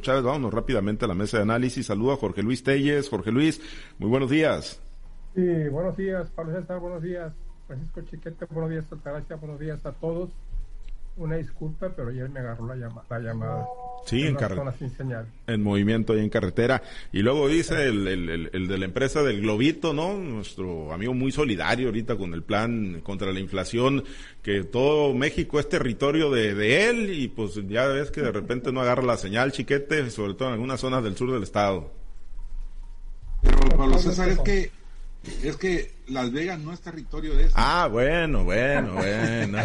Chávez, vámonos rápidamente a la mesa de análisis. Saludo a Jorge Luis Telles. Jorge Luis, muy buenos días. Sí, buenos días, Pablo César, buenos días. Francisco Chiquete, buenos días, Altagracia, buenos días a todos. Una disculpa, pero ayer me agarró la, la llamada. Sí, en, carretera. En movimiento y en carretera. Y luego dice el, el, el, de la empresa del Globito, ¿no? Nuestro amigo muy solidario ahorita con el plan contra la inflación, que todo México es territorio de, de él y pues ya ves que de repente no agarra la señal, chiquete, sobre todo en algunas zonas del sur del estado. Pero Pablo César, es que es que Las Vegas no es territorio de eso. Ah, bueno, bueno, bueno.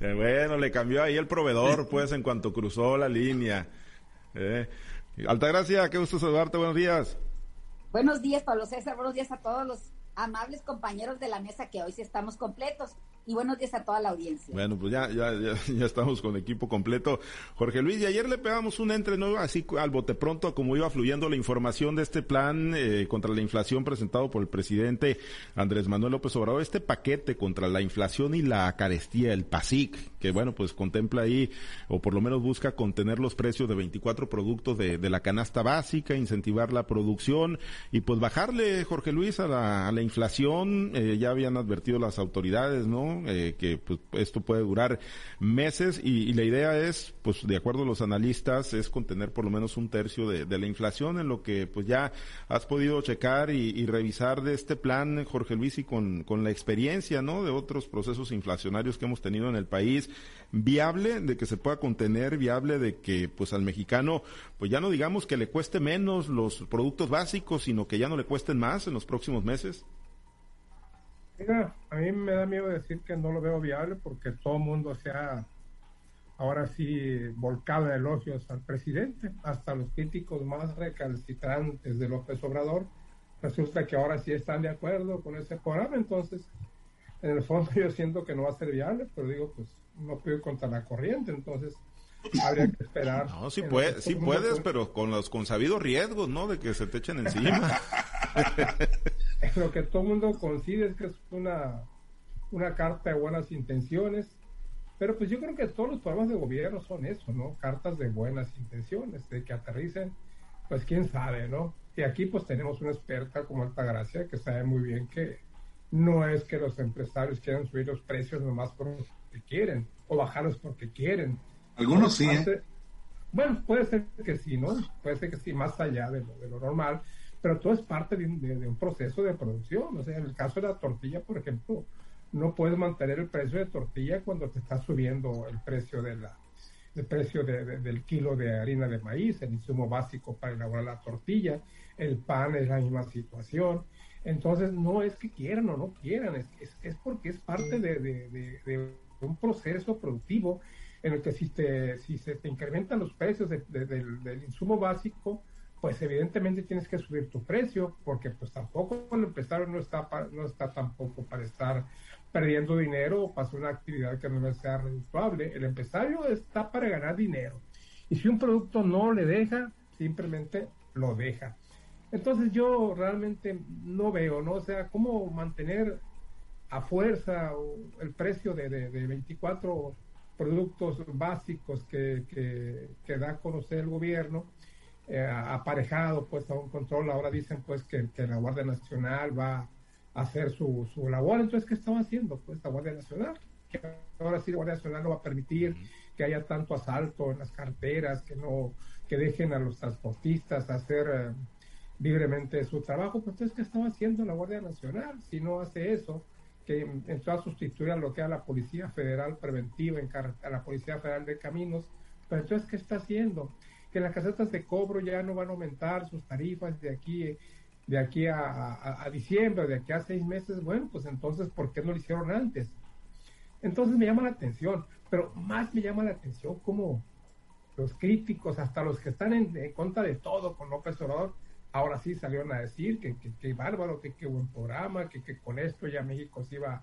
bueno, le cambió ahí el proveedor, pues, en cuanto cruzó la línea. Eh. Altagracia, qué gusto saludarte, buenos días. Buenos días, Pablo César, buenos días a todos los amables compañeros de la mesa que hoy sí estamos completos y buenos días a toda la audiencia. Bueno, pues ya, ya, ya, estamos con equipo completo. Jorge Luis, y ayer le pegamos un entre nuevo así al bote pronto como iba fluyendo la información de este plan eh, contra la inflación presentado por el presidente Andrés Manuel López Obrador, este paquete contra la inflación y la carestía, el PASIC, que bueno, pues contempla ahí, o por lo menos busca contener los precios de 24 productos de, de la canasta básica, incentivar la producción y pues bajarle, Jorge Luis, a la, a la inflación, eh, ya habían advertido las autoridades, ¿no? Eh, que pues, esto puede durar meses y, la idea es, pues de acuerdo a los analistas, es contener por lo menos un tercio de, la inflación en lo que pues ya has podido checar y, revisar de este plan, Jorge Luis, y con, con la experiencia, ¿no? De otros procesos inflacionarios que hemos tenido en el país, viable de que se pueda contener, viable de que pues al mexicano, pues ya no digamos que le cueste menos los productos básicos, sino que ya no le cuesten más en los próximos meses. Mira, a mí me da miedo decir que no lo veo viable porque todo el mundo se ha ahora sí volcado elogios al presidente, hasta los críticos más recalcitrantes de López Obrador, resulta que ahora sí están de acuerdo con ese programa, entonces en el fondo yo siento que no va a ser viable, pero digo, pues no puedo contra la corriente, entonces habría que esperar. No, sí, puede, sí puedes, pero con los consabidos riesgos, ¿no? De que se te echen encima. lo que todo el mundo coincide es que es una, una carta de buenas intenciones, pero pues yo creo que todos los programas de gobierno son eso, ¿no? Cartas de buenas intenciones, de que aterricen, pues quién sabe, ¿no? Y aquí pues tenemos una experta como Altagracia que sabe muy bien que no es que los empresarios quieran subir los precios nomás porque quieren o bajarlos porque quieren. Algunos sí. ¿eh? Bueno, puede ser que sí, ¿no? Puede ser que sí, más allá de lo, de lo normal pero todo es parte de, un proceso de producción. O sea, en el caso de la tortilla, por ejemplo, no puedes mantener el precio de tortilla cuando te está subiendo el precio de la precio del kilo de harina de maíz, el insumo básico para elaborar la tortilla, el pan es la misma situación. Entonces, no es que quieran o no quieran, es, es, porque es parte de, de, un proceso productivo en el que si, te, si se incrementan los precios del, del insumo básico, pues evidentemente tienes que subir tu precio, porque pues tampoco el empresario no está, no está tampoco para estar perdiendo dinero o para una actividad que no sea redituable. El empresario está para ganar dinero. Y si un producto no le deja, simplemente lo deja. Entonces yo realmente no veo, ¿no? O sea, cómo mantener a fuerza el precio de, de, 24 productos básicos que, que, da a conocer el gobierno eh, aparejado pues a un control. Ahora dicen pues que, la Guardia Nacional va a hacer su, su labor. Entonces, ¿qué estaba haciendo pues la Guardia Nacional? Que ahora sí la Guardia Nacional no va a permitir que haya tanto asalto en las carteras, que no, que dejen a los transportistas hacer eh, libremente su trabajo. Pues entonces, ¿qué estaba haciendo la Guardia Nacional? Si no hace eso, que entró a sustituir a lo que era la Policía Federal Preventiva, en a la Policía Federal de Caminos, pero entonces, ¿qué está haciendo? Que las casetas de cobro ya no van a aumentar sus tarifas de aquí, de aquí a, diciembre, de aquí a seis meses, bueno, pues entonces, ¿por qué no lo hicieron antes? Entonces me llama la atención, pero más me llama la atención como los críticos, hasta los que están en, contra de todo con López Obrador, ahora sí salieron a decir que, que, bárbaro, que qué buen programa, que, que, con esto ya México se iba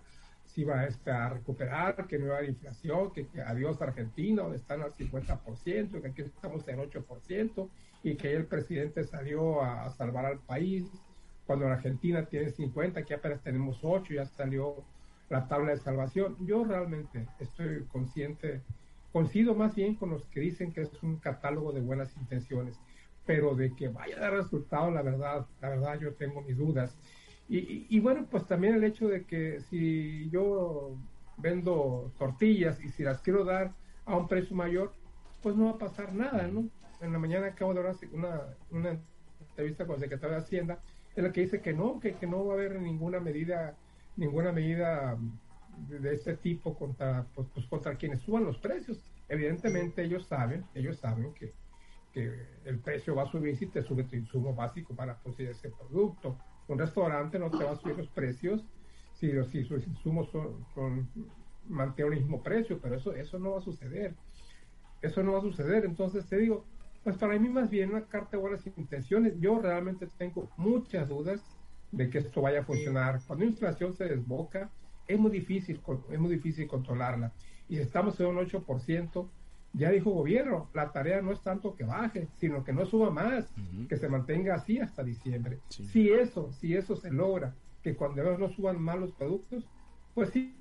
si va este, a recuperar, que no va a haber inflación, que, adiós Argentina, donde están al 50%, que aquí estamos en 8%, y que el presidente salió a, salvar al país, cuando en Argentina tiene 50, que apenas tenemos 8, ya salió la tabla de salvación. Yo realmente estoy consciente coincido más bien con los que dicen que es un catálogo de buenas intenciones, pero de que vaya a dar resultado, la verdad, la verdad yo tengo mis dudas. Y, y, bueno, pues también el hecho de que si yo vendo tortillas y si las quiero dar a un precio mayor, pues no va a pasar nada, ¿no? En la mañana acabo de hablar una, una entrevista con el secretario de Hacienda, en la que dice que no, que, que no va a haber ninguna medida, ninguna medida de este tipo contra, pues, pues, contra quienes suban los precios. Evidentemente ellos saben, ellos saben que, que el precio va a subir si te sube tu insumo básico para producir ese producto. Un restaurante no te va a subir los precios si, si sus insumos son mantienen el mismo precio, pero eso, eso no va a suceder. Eso no va a suceder. Entonces te digo, pues para mí más bien una carta de buenas intenciones. Yo realmente tengo muchas dudas de que esto vaya a funcionar. Cuando la inflación se desboca, es muy difícil, es muy difícil controlarla. Y si estamos en un 8%, ya dijo gobierno, la tarea no es tanto que baje, sino que no suba más, que se mantenga así hasta diciembre. Si eso, si eso se logra, que cuando no suban más los productos, pues sí,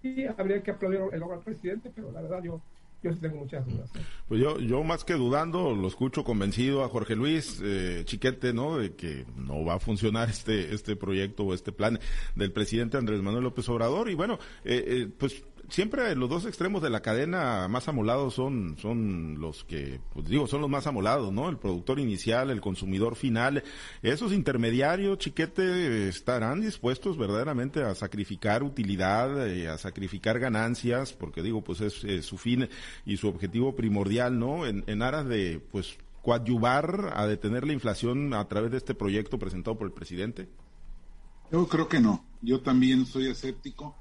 sí habría que aplaudir el logro al presidente, pero la verdad yo yo sí tengo muchas dudas. ¿eh? Pues yo, yo más que dudando, lo escucho convencido a Jorge Luis eh, Chiquete, ¿no? De que no va a funcionar este, este proyecto o este plan del presidente Andrés Manuel López Obrador. Y bueno, eh, eh pues siempre los dos extremos de la cadena más amolados son, son los que, pues digo, son los más amolados, ¿no? El productor inicial, el consumidor final. Esos intermediarios, chiquete, estarán dispuestos verdaderamente a sacrificar utilidad, eh, a sacrificar ganancias, porque digo, pues es su fin y su objetivo primordial, ¿no? En, en aras de, pues, coadyuvar a detener la inflación a través de este proyecto presentado por el presidente? Yo creo que no. Yo también soy escéptico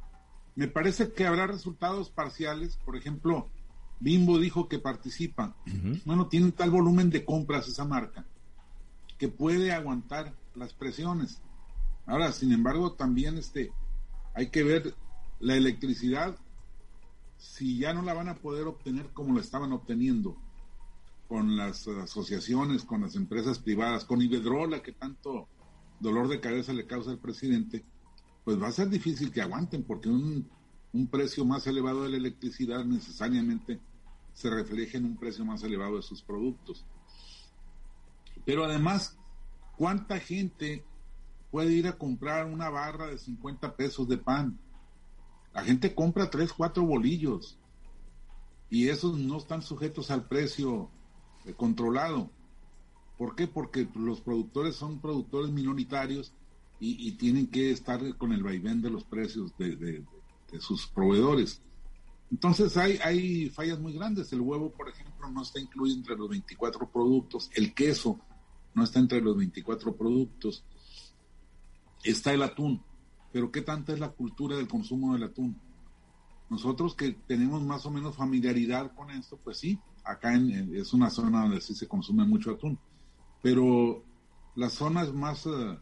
me parece que habrá resultados parciales. Por ejemplo, Bimbo dijo que participa. Bueno, tiene tal volumen de compras esa marca que puede aguantar las presiones. Ahora, sin embargo, también este, hay que ver la electricidad, si ya no la van a poder obtener como la estaban obteniendo con las asociaciones, con las empresas privadas, con Iberdrola, que tanto dolor de cabeza le causa al presidente, pues va a ser difícil que aguanten porque un, un precio más elevado de la electricidad necesariamente se refleja en un precio más elevado de sus productos. Pero además, ¿cuánta gente puede ir a comprar una barra de 50 pesos de pan? La gente compra 3, 4 bolillos y esos no están sujetos al precio controlado. ¿Por qué? Porque los productores son productores minoritarios y, tienen que estar con el vaivén de los precios de, sus proveedores. Entonces hay, hay fallas muy grandes. El huevo, por ejemplo, no está incluido entre los 24 productos. El queso no está entre los 24 productos. Está el atún. Pero ¿qué tanta es la cultura del consumo del atún? Nosotros que tenemos más o menos familiaridad con esto, pues sí, acá es una zona donde sí se consume mucho atún. Pero las zonas más... Eh,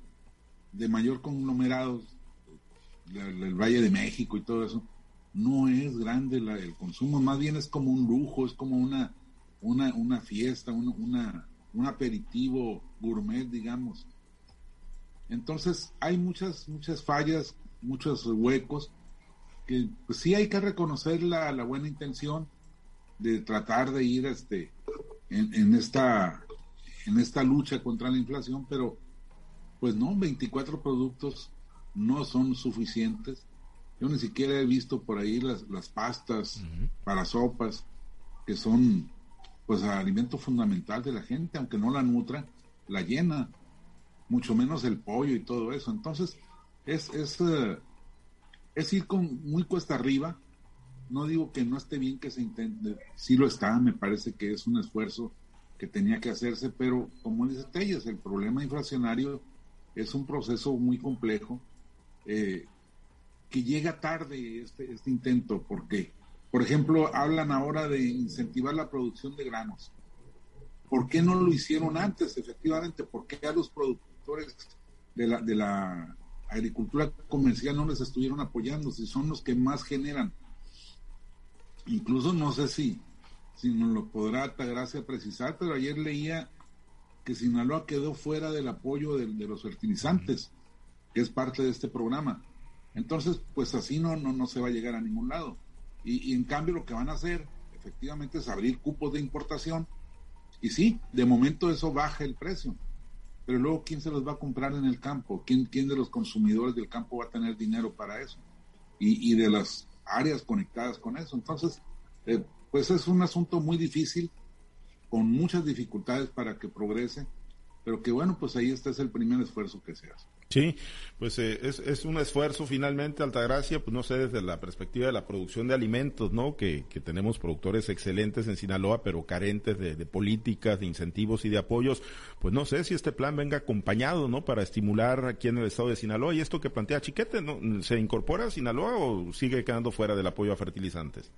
de mayor conglomerado, el, Valle de México y todo eso, no es grande el consumo, más bien es como un lujo, es como una, una, una fiesta, una, un aperitivo gourmet, digamos. Entonces hay muchas, muchas fallas, muchos huecos, que pues, sí hay que reconocer la, la buena intención de tratar de ir este, en, en, esta, en esta lucha contra la inflación, pero pues no, 24 productos no son suficientes. Yo ni siquiera he visto por ahí las, las pastas para sopas, que son pues alimento fundamental de la gente, aunque no la nutra, la llena, mucho menos el pollo y todo eso. Entonces, es, es, eh, es ir con muy cuesta arriba. No digo que no esté bien que se intente, sí lo está, me parece que es un esfuerzo que tenía que hacerse, pero como dice Tellas, el problema inflacionario es un proceso muy complejo eh, que llega tarde este, este intento, porque, por ejemplo, hablan ahora de incentivar la producción de granos. ¿Por qué no lo hicieron antes, efectivamente? ¿Por qué a los productores de la, de la agricultura comercial no les estuvieron apoyando si son los que más generan? Incluso no sé si, nos lo podrá Altagracia precisar, pero ayer leía que Sinaloa quedó fuera del apoyo de, los fertilizantes, que es parte de este programa. Entonces, pues así no, no, no se va a llegar a ningún lado. Y, en cambio lo que van a hacer, efectivamente es abrir cupos de importación. Y sí, de momento eso baja el precio. Pero luego, ¿quién se los va a comprar en el campo? ¿Quién, quién de los consumidores del campo va a tener dinero para eso? Y, y de las áreas conectadas con eso. Entonces, eh, pues es un asunto muy difícil, con muchas dificultades para que progrese, pero que bueno, pues ahí este es el primer esfuerzo que se hace. Sí, pues eh, es, es, un esfuerzo finalmente, Altagracia, pues no sé, desde la perspectiva de la producción de alimentos, ¿no? Que, que tenemos productores excelentes en Sinaloa, pero carentes de, de, políticas, de incentivos y de apoyos, pues no sé si este plan venga acompañado, ¿no? Para estimular aquí en el estado de Sinaloa. Y esto que plantea Chiquete, ¿no? ¿Se incorpora a Sinaloa o sigue quedando fuera del apoyo a fertilizantes?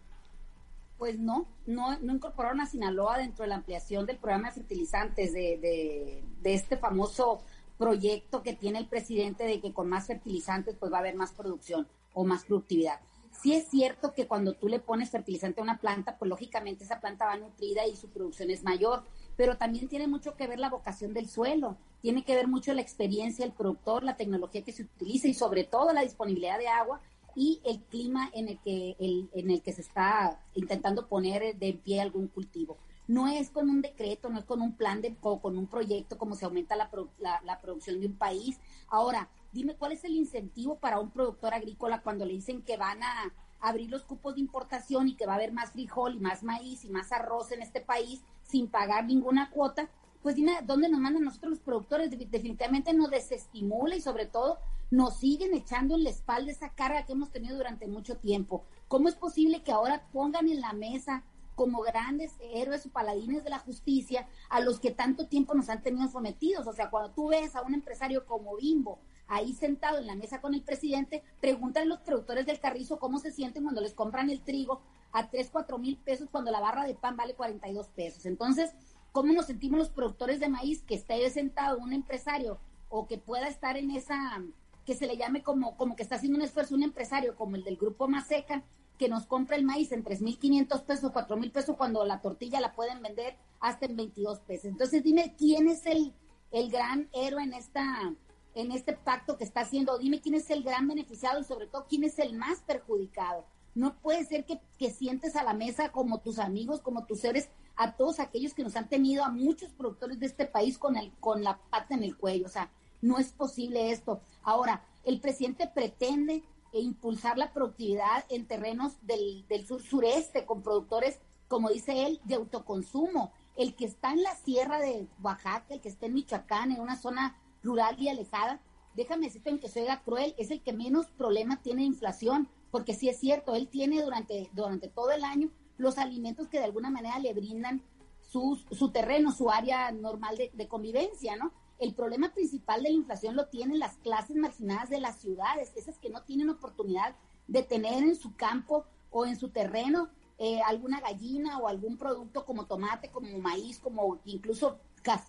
Pues no, no, no incorporaron a Sinaloa dentro de la ampliación del programa de fertilizantes, de, de, de este famoso proyecto que tiene el presidente de que con más fertilizantes pues va a haber más producción o más productividad. Sí es cierto que cuando tú le pones fertilizante a una planta, pues lógicamente esa planta va nutrida y su producción es mayor, pero también tiene mucho que ver la vocación del suelo, tiene que ver mucho la experiencia del productor, la tecnología que se utiliza y sobre todo la disponibilidad de agua y el clima en el que, el, en el que se está intentando poner de pie algún cultivo no es con un decreto, no es con un plan de, o con un proyecto como se aumenta la, la, la, producción de un país. Ahora, dime cuál es el incentivo para un productor agrícola cuando le dicen que van a abrir los cupos de importación y que va a haber más frijol y más maíz y más arroz en este país sin pagar ninguna cuota. Pues dime, ¿dónde nos mandan nosotros los productores? Definitivamente nos desestimula y sobre todo nos siguen echando en la espalda esa carga que hemos tenido durante mucho tiempo. ¿Cómo es posible que ahora pongan en la mesa como grandes héroes o paladines de la justicia a los que tanto tiempo nos han tenido sometidos. O sea, cuando tú ves a un empresario como Bimbo ahí sentado en la mesa con el presidente, pregúntale a los productores del carrizo cómo se sienten cuando les compran el trigo a 3, 4 mil pesos cuando la barra de pan vale 42 pesos. Entonces, ¿cómo nos sentimos los productores de maíz que esté sentado un empresario o que pueda estar en esa, que se le llame como, como que está haciendo un esfuerzo un empresario como el del grupo Maseca, que nos compra el maíz en 3.500 pesos, 4.000 pesos, cuando la tortilla la pueden vender hasta en 22 pesos. Entonces, dime quién es el, el gran héroe en, esta, en este pacto que está haciendo. Dime quién es el gran beneficiado y, sobre todo, quién es el más perjudicado. No puede ser que, que sientes a la mesa como tus amigos, como tus seres, a todos aquellos que nos han tenido, a muchos productores de este país con, el, con la pata en el cuello. O sea, no es posible esto. Ahora, el presidente pretende impulsar la productividad en terrenos del, del sur sureste con productores, como dice él, de autoconsumo. El que está en la sierra de Oaxaca, el que está en Michoacán, en una zona rural y alejada, déjame decirte en que soy cruel, es el que menos problema tiene de inflación, porque sí es cierto, él tiene durante, durante todo el año los alimentos que de alguna manera le brindan su, su terreno, su área normal de, de convivencia, ¿no? El problema principal de la inflación lo tienen las clases marginadas de las ciudades, esas que no tienen oportunidad de tener en su campo o en su terreno eh, alguna gallina o algún producto como tomate, como maíz, como incluso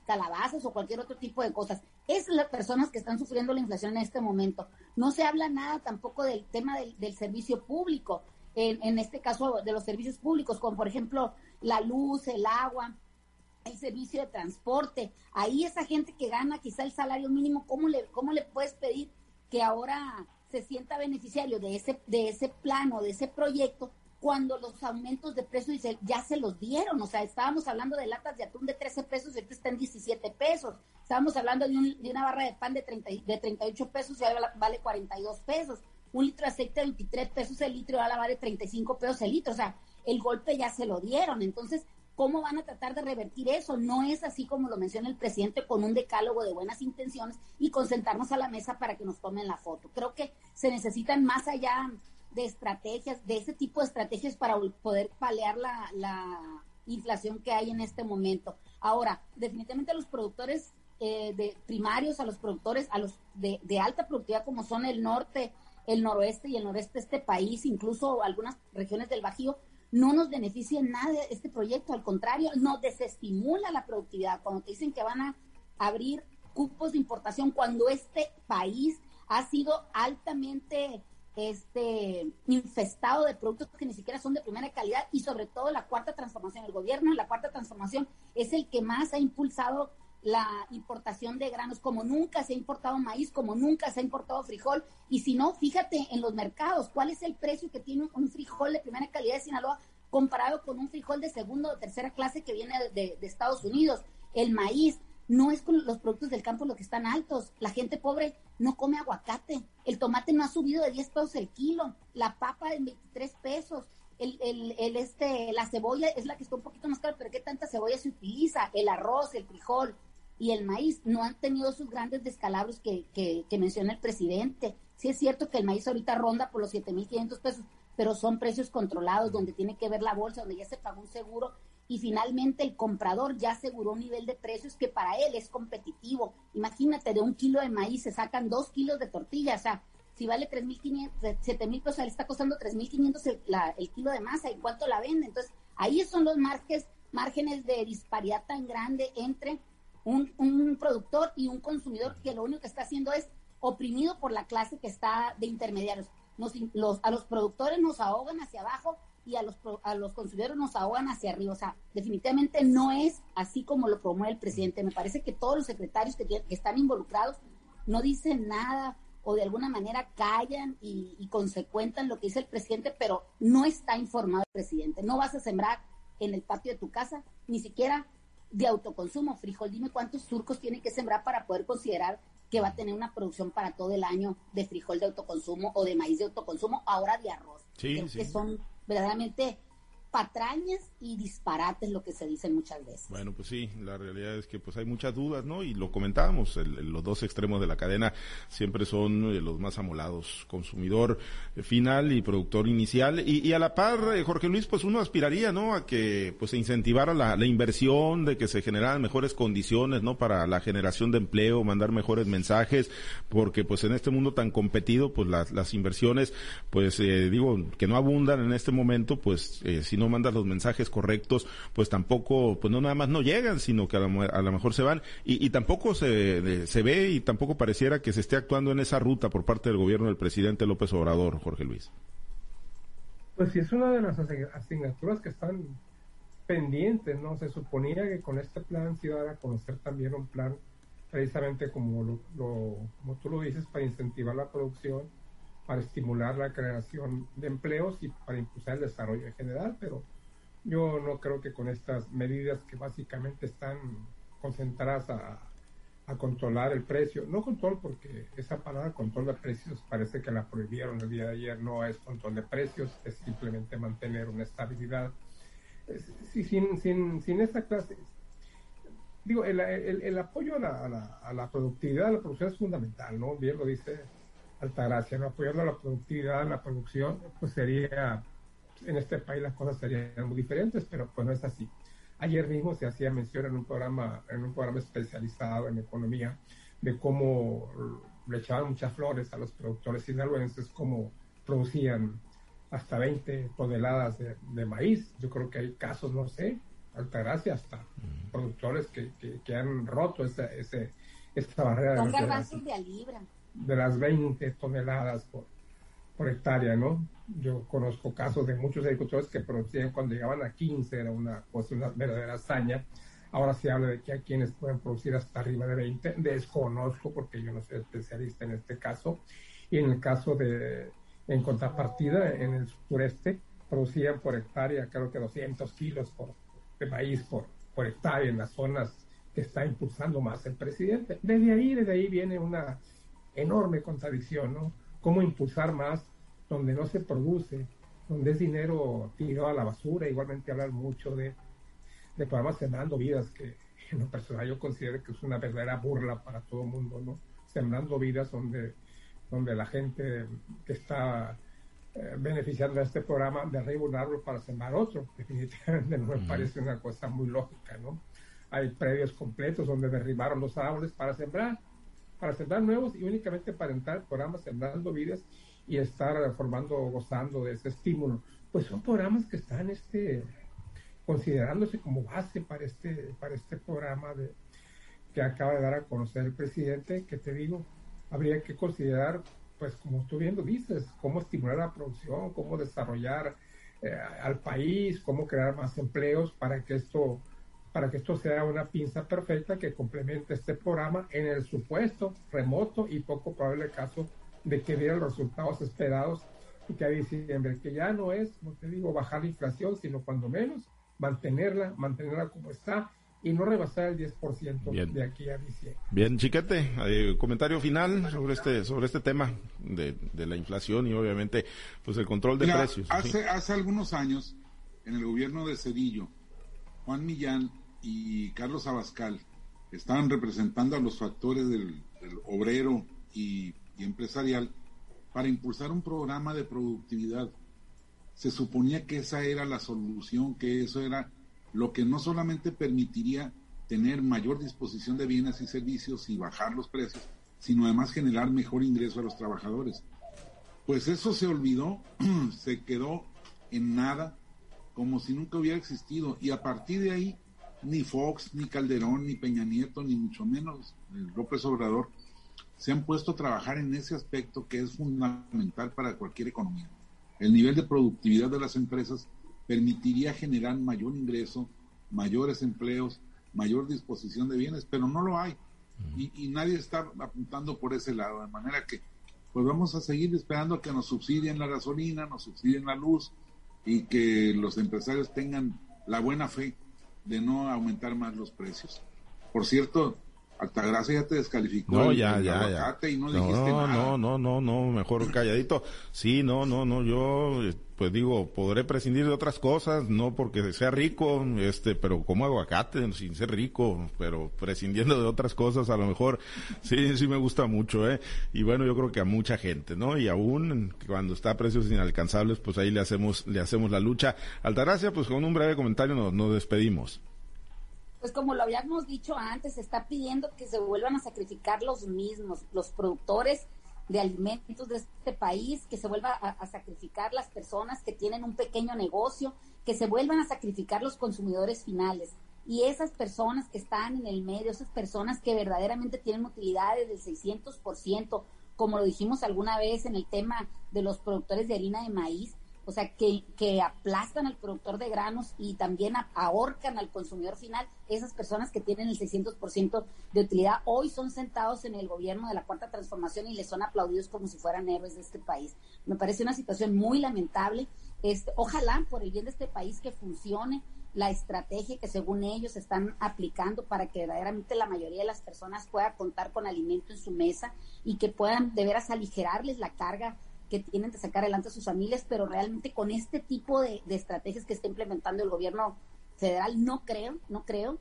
calabazas o cualquier otro tipo de cosas. Es las personas que están sufriendo la inflación en este momento. No se habla nada tampoco del tema del, del servicio público, en, en este caso de los servicios públicos, como por ejemplo la luz, el agua, el servicio de transporte. Ahí esa gente que gana quizá el salario mínimo, ¿cómo le, cómo le puedes pedir que ahora se sienta beneficiario de ese, de ese plano, de ese proyecto, cuando los aumentos de precios ya se los dieron? O sea, estábamos hablando de latas de atún de 13 pesos y ahorita está en 17 pesos. Estábamos hablando de, un, de una barra de pan de, 30, de 38 pesos y ahora vale 42 pesos. Un litro de aceite de 23 pesos el litro y ahora vale 35 pesos el litro. O sea, el golpe ya se lo dieron. Entonces, ¿Cómo van a tratar de revertir eso? No es así como lo menciona el presidente con un decálogo de buenas intenciones y concentrarnos a la mesa para que nos tomen la foto. Creo que se necesitan más allá de estrategias, de ese tipo de estrategias para poder palear la, la inflación que hay en este momento. Ahora, definitivamente a los productores eh, de primarios, a los productores, a los de, de alta productividad como son el norte, el noroeste y el noreste de este país, incluso algunas regiones del Bajío, no nos beneficia en nada este proyecto, al contrario, nos desestimula la productividad. Cuando te dicen que van a abrir cupos de importación, cuando este país ha sido altamente este infestado de productos que ni siquiera son de primera calidad y sobre todo la cuarta transformación, el gobierno la cuarta transformación es el que más ha impulsado la importación de granos, como nunca se ha importado maíz, como nunca se ha importado frijol. Y si no, fíjate en los mercados, ¿cuál es el precio que tiene un frijol de primera calidad de Sinaloa comparado con un frijol de segunda o tercera clase que viene de, Estados Unidos. El maíz, no es con los productos del campo los que están altos. La gente pobre no come aguacate. El tomate no ha subido de 10 pesos el kilo. La papa en 23 pesos. El, el, el, este, la cebolla es la que está un poquito más cara, pero ¿qué tanta cebolla se utiliza? El arroz, el frijol y el maíz no han tenido sus grandes descalabros que, que, que menciona el presidente. Sí es cierto que el maíz ahorita ronda por los 7.500 pesos, pero son precios controlados donde tiene que ver la bolsa, donde ya se pagó un seguro y finalmente el comprador ya aseguró un nivel de precios que para él es competitivo. Imagínate, de un kilo de maíz se sacan dos kilos de tortilla, o sea, si vale 3.500, 7.000 pesos, le está costando 3.500 el, el kilo de masa, ¿y cuánto la vende? Entonces, ahí son los márgenes, márgenes de disparidad tan grande entre un, un productor y un consumidor que lo único que está haciendo es oprimido por la clase que está de intermediarios. Nos, los, a los productores nos ahogan hacia abajo y a los, a los consumidores nos ahogan hacia arriba. O sea, definitivamente no es así como lo promueve el presidente. Me parece que todos los secretarios que, que están involucrados no dicen nada o de alguna manera callan y, y consecuentan lo que dice el presidente, pero no está informado el presidente. No vas a sembrar en el patio de tu casa, ni siquiera de autoconsumo. Frijol, dime cuántos surcos tiene que sembrar para poder considerar que va a tener una producción para todo el año de frijol de autoconsumo o de maíz de autoconsumo, ahora de arroz. Sí, que son verdaderamente patrañas y disparates lo que se dicen muchas veces. Bueno, pues sí, la realidad es que pues hay muchas dudas, ¿no? Y lo comentábamos, el, los dos extremos de la cadena siempre son eh, los más amolados, consumidor eh, final y productor inicial. Y, a la par, eh, Jorge Luis, pues uno aspiraría, ¿no? A que pues se incentivara la, inversión, de que se generaran mejores condiciones, ¿no? Para la generación de empleo, mandar mejores mensajes, porque pues en este mundo tan competido, pues las, inversiones, pues digo, que no abundan en este momento, pues si no mandas los mensajes correctos, pues tampoco, pues no nada más no llegan, sino que a lo, a lo mejor se van. Y, y tampoco se, se ve y tampoco pareciera que se esté actuando en esa ruta por parte del gobierno del presidente López Obrador, Jorge Luis. Pues sí, es una de las asignaturas que están pendientes, ¿no? Se suponía que con este plan se iba a conocer también un plan precisamente como, lo, lo, como tú lo dices, para incentivar la producción, para estimular la creación de empleos y para impulsar el desarrollo en general, pero yo no creo que con estas medidas que básicamente están concentradas a, a controlar el precio, no control porque esa palabra control de precios parece que la prohibieron el día de ayer, no es control de precios, es simplemente mantener una estabilidad. Sin, sin, sin clase, digo, el, el, el apoyo a la, a, la, a la productividad, a la producción es fundamental, ¿no? Bien lo dice Altagracia, ¿no? apoyando la productividad, la producción, pues sería, en este país las cosas serían muy diferentes, pero pues no es así. Ayer mismo se hacía mención en un programa, en un programa especializado en economía, de cómo le echaban muchas flores a los productores sinaloenses, cómo producían hasta 20 toneladas de, de, maíz. Yo creo que hay casos, no sé, Altagracia, hasta productores que, que, que, han roto ese, ese, esta barrera. Son garbanzos de a libra de las 20 toneladas por, por hectárea, ¿no? Yo conozco casos de muchos agricultores que producían cuando llegaban a 15, era una, pues una verdadera hazaña. Ahora se habla de que hay quienes pueden producir hasta arriba de 20. Desconozco porque yo no soy especialista en este caso. Y en el caso de, en contrapartida, en el sureste, producían por hectárea creo que 200 kilos por, de maíz por, por hectárea en las zonas que está impulsando más el presidente. Desde ahí, desde ahí viene una enorme contradicción, ¿no? Cómo impulsar más donde no se produce, donde es dinero tirado a la basura. Igualmente hablar mucho de, de programas Sembrando Vidas, que en lo personal yo considero que es una verdadera burla para todo el mundo, ¿no? Sembrando Vidas donde, donde la gente que está eh, beneficiando de este programa derriba un árbol para sembrar otro. Definitivamente no me parece una cosa muy lógica, ¿no? Hay predios completos donde derribaron los árboles para sembrar para sembrar nuevos y únicamente para entrar programas sembrando vidas y estar formando, gozando de ese estímulo. Pues son programas que están este, considerándose como base para este, para este programa de, que acaba de dar a conocer el presidente, que te digo, habría que considerar, pues como tú viendo dices, cómo estimular la producción, cómo desarrollar eh, al país, cómo crear más empleos para que esto para que esto sea una pinza perfecta que complemente este programa en el supuesto remoto y poco probable caso de que diera los resultados esperados y que a diciembre, que ya no es, como te digo, bajar la inflación, sino cuando menos mantenerla, mantenerla como está y no rebasar el 10% de aquí a diciembre. Bien, Chiquete, eh, comentario final sobre este sobre este tema de, la inflación y obviamente pues el control de precios. Hace, hace algunos años, en el gobierno de Cedillo, Juan Millán y Carlos Abascal estaban representando a los factores del, obrero y, y empresarial para impulsar un programa de productividad. Se suponía que esa era la solución, que eso era lo que no solamente permitiría tener mayor disposición de bienes y servicios y bajar los precios, sino además generar mejor ingreso a los trabajadores. Pues eso se olvidó, se quedó en nada, como si nunca hubiera existido. Y a partir de ahí, ni Fox, ni Calderón, ni Peña Nieto, ni mucho menos López Obrador, se han puesto a trabajar en ese aspecto que es fundamental para cualquier economía. El nivel de productividad de las empresas permitiría generar mayor ingreso, mayores empleos, mayor disposición de bienes, pero no lo hay. Y, nadie está apuntando por ese lado, de manera que pues vamos a seguir esperando a que nos subsidien la gasolina, nos subsidien la luz y que los empresarios tengan la buena fe de no aumentar más los precios. Por cierto, Altagracia ya te descalificó no, ya, ya, ya. y no, no dijiste nada. No, no, no, no, mejor calladito. Sí, no, no, no, yo pues digo, podré prescindir de otras cosas, no porque sea rico, este, pero como aguacate sin ser rico, pero prescindiendo de otras cosas, a lo mejor sí, sí me gusta mucho, eh. Y bueno, yo creo que a mucha gente, ¿no? Y aún cuando está a precios inalcanzables, pues ahí le hacemos, le hacemos la lucha. Altagracia, pues con un breve comentario nos, nos despedimos pues como lo habíamos dicho antes, se está pidiendo que se vuelvan a sacrificar los mismos, los productores de alimentos de este país, que se vuelva a, sacrificar las personas que tienen un pequeño negocio, que se vuelvan a sacrificar los consumidores finales. Y esas personas que están en el medio, esas personas que verdaderamente tienen utilidades del 600%, como lo dijimos alguna vez en el tema de los productores de harina de maíz, o sea, que, que aplastan al productor de granos y también ahorcan al consumidor final, esas personas que tienen el 600% de utilidad, hoy son sentados en el gobierno de la Cuarta Transformación y les son aplaudidos como si fueran héroes de este país. Me parece una situación muy lamentable. Este, ojalá, por el bien de este país, que funcione la estrategia que según ellos están aplicando para que verdaderamente la mayoría de las personas pueda contar con alimento en su mesa y que puedan de veras aligerarles la carga que tienen de sacar adelante a sus familias, pero realmente con este tipo de, estrategias que está implementando el gobierno federal, no creo, no creo,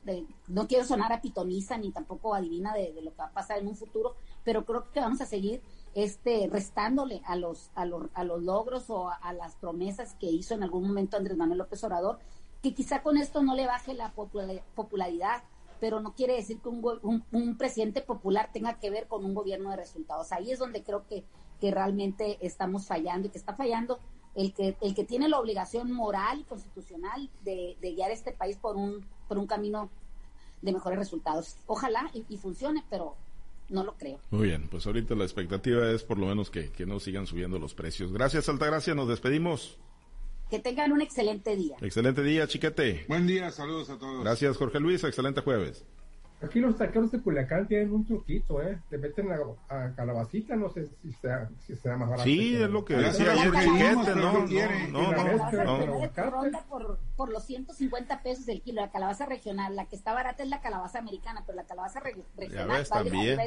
no quiero sonar a pitoniza ni tampoco adivina de, lo que va a pasar en un futuro, pero creo que vamos a seguir este restándole a los, a los, a los logros o a, las promesas que hizo en algún momento Andrés Manuel López Obrador, que quizá con esto no le baje la popularidad, pero no quiere decir que un, un, presidente popular tenga que ver con un gobierno de resultados. Ahí es donde creo que que realmente estamos fallando y que está fallando el que, el que tiene la obligación moral y constitucional de, guiar este país por un, por un camino de mejores resultados. Ojalá y, funcione, pero no lo creo. Muy bien, pues ahorita la expectativa es por lo menos que, que no sigan subiendo los precios. Gracias, Altagracia, nos despedimos. Que tengan un excelente día. Excelente día, chiquete. Buen día, saludos a todos. Gracias, Jorge Luis, excelente jueves. Aquí los taqueros de Culiacán tienen un truquito, ¿eh? Le meten a, calabacita, no sé si sea, si sea más barato. Sí, es lo que decía ayer Chiquete, ¿no? No, no, no. Ronda por, por los 150 pesos el kilo. La calabaza regional, la que está barata es la calabaza americana, pero la calabaza regional ves, también.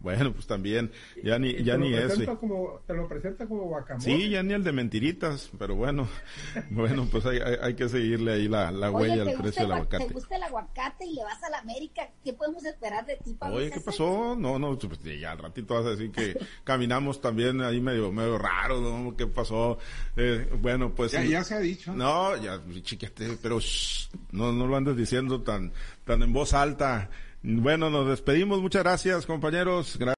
Bueno, pues también, ya ni, ya ni ese. Como, te lo presenta como guacamole. Sí, ya ni el de mentiritas, pero bueno, bueno, pues hay, hay, que seguirle ahí la, la huella al precio del aguacate. Te gusta el aguacate y le vas a la América ¿qué podemos esperar de ti, Pablo Oye, ¿qué pasó? No, no, pues, ya al ratito vas a decir que caminamos también ahí medio, medio raro, ¿no? ¿Qué pasó? Eh, bueno, pues. Ya, ya se ha dicho. No, ya, chiquete, pero no, no lo andes diciendo tan, tan en voz alta. Bueno, nos despedimos. Muchas gracias, compañeros. Gracias.